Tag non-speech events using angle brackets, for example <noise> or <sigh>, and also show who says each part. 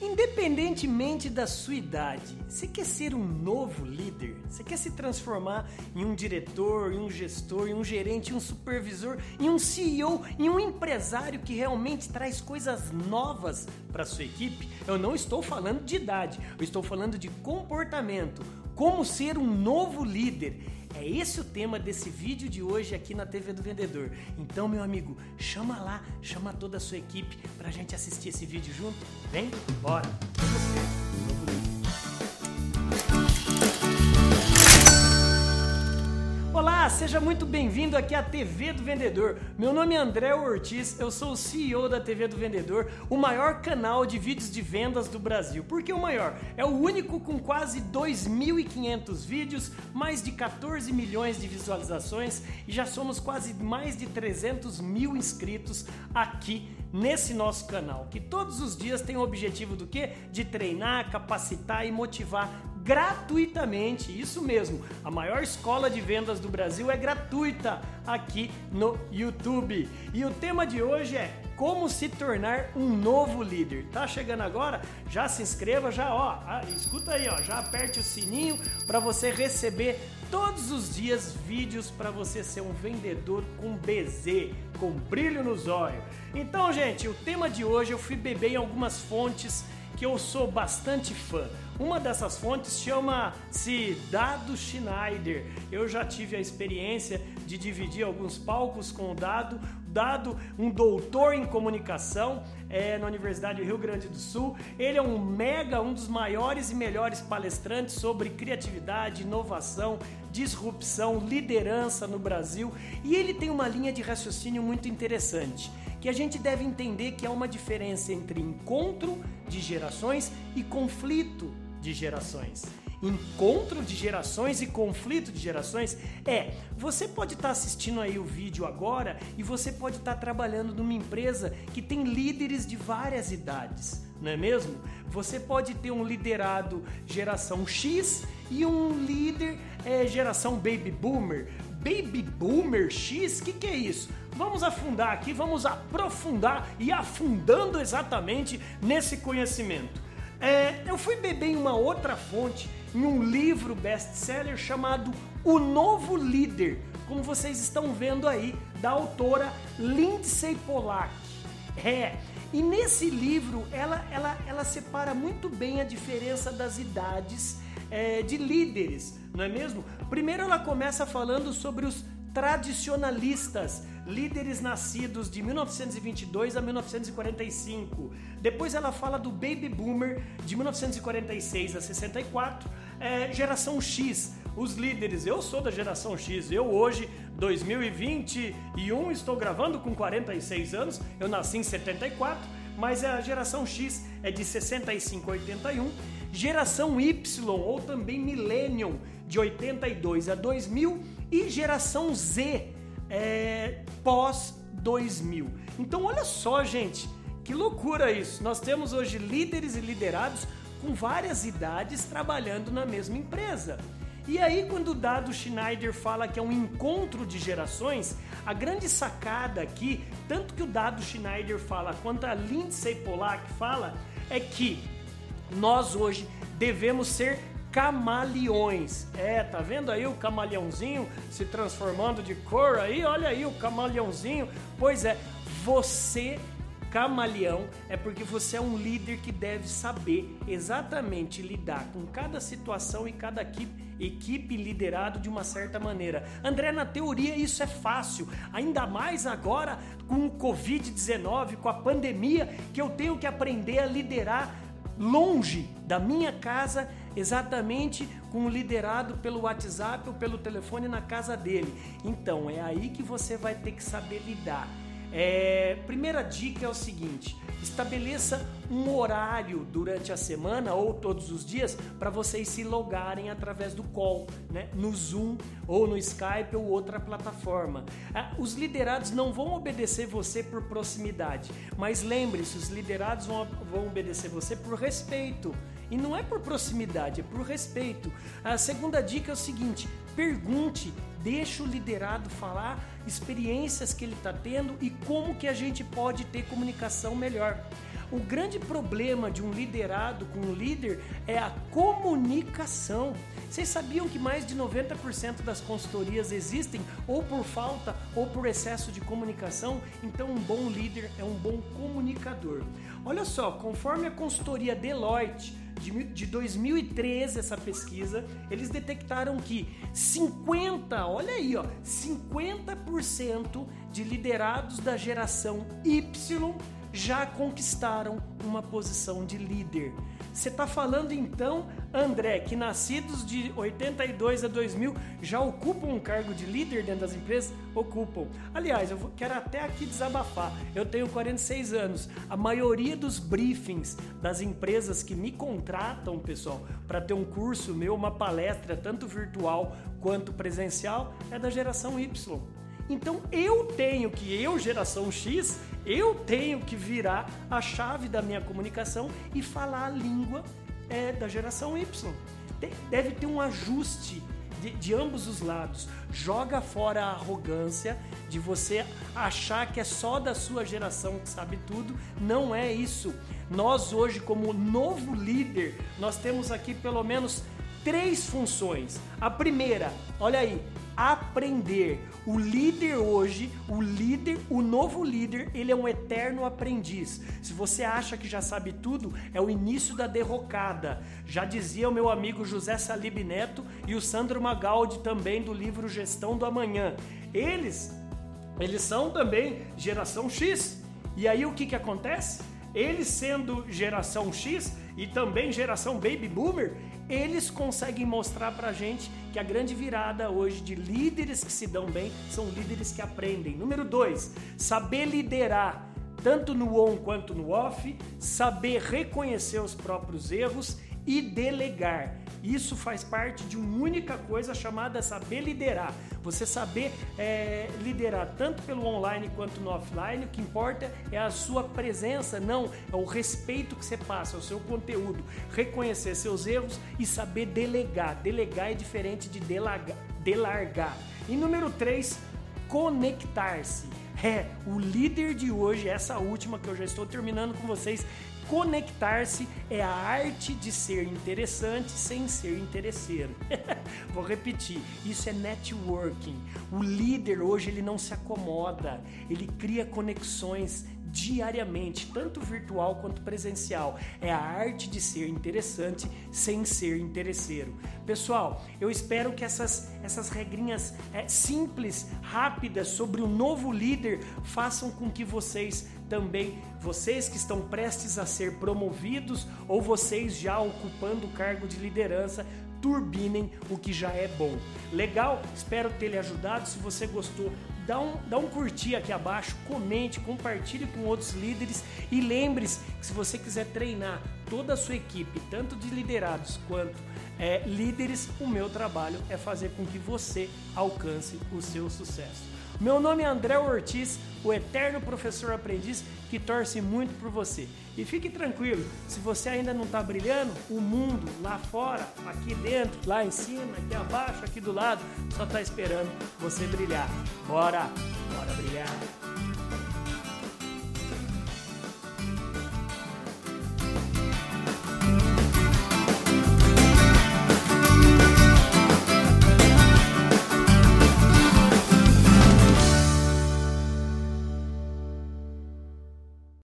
Speaker 1: Independentemente da sua idade, você quer ser um novo líder? Você quer se transformar em um diretor, em um gestor, em um gerente, em um supervisor, em um CEO, em um empresário que realmente traz coisas novas para sua equipe? Eu não estou falando de idade, eu estou falando de comportamento. Como ser um novo líder? É esse o tema desse vídeo de hoje aqui na TV do Vendedor. Então, meu amigo, chama lá, chama toda a sua equipe para a gente assistir esse vídeo junto. Vem, bora! Seja muito bem-vindo aqui à TV do Vendedor. Meu nome é André Ortiz, eu sou o CEO da TV do Vendedor, o maior canal de vídeos de vendas do Brasil. Por que o maior? É o único com quase 2.500 vídeos, mais de 14 milhões de visualizações e já somos quase mais de 300 mil inscritos aqui nesse nosso canal, que todos os dias tem o objetivo do quê? De treinar, capacitar e motivar gratuitamente. Isso mesmo, a maior escola de vendas do Brasil é gratuita aqui no YouTube. E o tema de hoje é como se tornar um novo líder. Tá chegando agora? Já se inscreva, já ó, escuta aí, ó, já aperte o sininho para você receber todos os dias vídeos para você ser um vendedor com BZ, com brilho nos olhos. Então, gente, o tema de hoje eu fui beber em algumas fontes que eu sou bastante fã. Uma dessas fontes chama-se Dado Schneider. Eu já tive a experiência de dividir alguns palcos com o Dado. Dado, um doutor em comunicação é, na Universidade do Rio Grande do Sul. Ele é um mega, um dos maiores e melhores palestrantes sobre criatividade, inovação, disrupção, liderança no Brasil. E ele tem uma linha de raciocínio muito interessante que a gente deve entender que há uma diferença entre encontro de gerações e conflito de gerações. Encontro de gerações e conflito de gerações é, você pode estar tá assistindo aí o vídeo agora e você pode estar tá trabalhando numa empresa que tem líderes de várias idades, não é mesmo? Você pode ter um liderado geração X e um líder é, geração Baby Boomer. Baby Boomer X, o que, que é isso? Vamos afundar aqui, vamos aprofundar e afundando exatamente nesse conhecimento. É, eu fui beber em uma outra fonte, em um livro best-seller chamado O Novo Líder, como vocês estão vendo aí, da autora Lindsay Pollack. É, e nesse livro ela, ela, ela separa muito bem a diferença das idades é, de líderes, não é mesmo? Primeiro ela começa falando sobre os tradicionalistas, líderes nascidos de 1922 a 1945. Depois ela fala do Baby Boomer de 1946 a 64, é, geração X, os líderes. Eu sou da geração X, eu hoje, 2021, estou gravando com 46 anos, eu nasci em 74, mas a geração X é de 65 a 81, geração Y ou também Millennium de 82 a 2000 e geração Z é, pós 2000. Então olha só, gente, que loucura isso. Nós temos hoje líderes e liderados com várias idades trabalhando na mesma empresa. E aí, quando o Dado Schneider fala que é um encontro de gerações, a grande sacada aqui, tanto que o Dado Schneider fala quanto a Lindsay Pollack fala, é que nós hoje devemos ser camaleões. É, tá vendo aí o camaleãozinho se transformando de cor aí? Olha aí o camaleãozinho. Pois é, você camaleão é porque você é um líder que deve saber exatamente lidar com cada situação e cada equipe, equipe liderado de uma certa maneira. André, na teoria isso é fácil, ainda mais agora com o Covid-19, com a pandemia, que eu tenho que aprender a liderar longe da minha casa, exatamente com o liderado pelo WhatsApp ou pelo telefone na casa dele. Então é aí que você vai ter que saber lidar. É, primeira dica é o seguinte: estabeleça um horário durante a semana ou todos os dias para vocês se logarem através do call, né? no Zoom ou no Skype ou outra plataforma. Ah, os liderados não vão obedecer você por proximidade, mas lembre-se: os liderados vão, vão obedecer você por respeito. E não é por proximidade, é por respeito. A segunda dica é o seguinte: pergunte, deixe o liderado falar experiências que ele está tendo e como que a gente pode ter comunicação melhor. O grande problema de um liderado com um líder é a comunicação. Vocês sabiam que mais de 90% das consultorias existem ou por falta ou por excesso de comunicação? Então, um bom líder é um bom comunicador. Olha só, conforme a consultoria Deloitte de 2013 essa pesquisa, eles detectaram que 50, olha aí, ó, 50% de liderados da geração Y já conquistaram uma posição de líder. Você está falando então, André, que nascidos de 82 a 2000 já ocupam um cargo de líder dentro das empresas? Ocupam. Aliás, eu quero até aqui desabafar. Eu tenho 46 anos. A maioria dos briefings das empresas que me contratam, pessoal, para ter um curso meu, uma palestra, tanto virtual quanto presencial, é da geração Y. Então eu tenho que, eu, geração X, eu tenho que virar a chave da minha comunicação e falar a língua é, da geração Y. Deve ter um ajuste de, de, ambos os lados. Joga fora a arrogância de você achar que é só da sua geração que sabe tudo. Não é isso. Nós hoje, como novo líder, nós temos aqui pelo menos três funções. A primeira, olha aí, aprender. O líder hoje, o líder, o novo líder, ele é um eterno aprendiz. Se você acha que já sabe tudo, é o início da derrocada. Já dizia o meu amigo José Salib Neto e o Sandro Magaldi também do livro Gestão do Amanhã. Eles, eles são também geração X. E aí o que que acontece? Eles sendo geração X e também geração Baby Boomer, eles conseguem mostrar pra gente que a grande virada hoje de líderes que se dão bem são líderes que aprendem. Número dois, saber liderar tanto no on quanto no off, saber reconhecer os próprios erros e delegar. Isso faz parte de uma única coisa chamada saber liderar. Você saber é, liderar tanto pelo online quanto no offline, o que importa é a sua presença, não, é o respeito que você passa, o seu conteúdo, reconhecer seus erros e saber delegar. Delegar é diferente de delagar, delargar. E número 3, conectar-se. É, o líder de hoje, essa última que eu já estou terminando com vocês, Conectar-se é a arte de ser interessante sem ser interesseiro. <laughs> Vou repetir, isso é networking. O líder hoje ele não se acomoda, ele cria conexões diariamente, tanto virtual quanto presencial. É a arte de ser interessante sem ser interesseiro. Pessoal, eu espero que essas, essas regrinhas é, simples, rápidas sobre o novo líder façam com que vocês também, vocês que estão prestes a ser promovidos ou vocês já ocupando o cargo de liderança, turbinem o que já é bom. Legal? Espero ter lhe ajudado. Se você gostou, dá um, dá um curtir aqui abaixo, comente, compartilhe com outros líderes e lembre-se que se você quiser treinar toda a sua equipe, tanto de liderados quanto é, líderes, o meu trabalho é fazer com que você alcance o seu sucesso. Meu nome é André Ortiz, o eterno professor aprendiz que torce muito por você. E fique tranquilo, se você ainda não está brilhando, o mundo lá fora, aqui dentro, lá em cima, aqui abaixo, aqui do lado, só está esperando você brilhar. Bora, bora brilhar.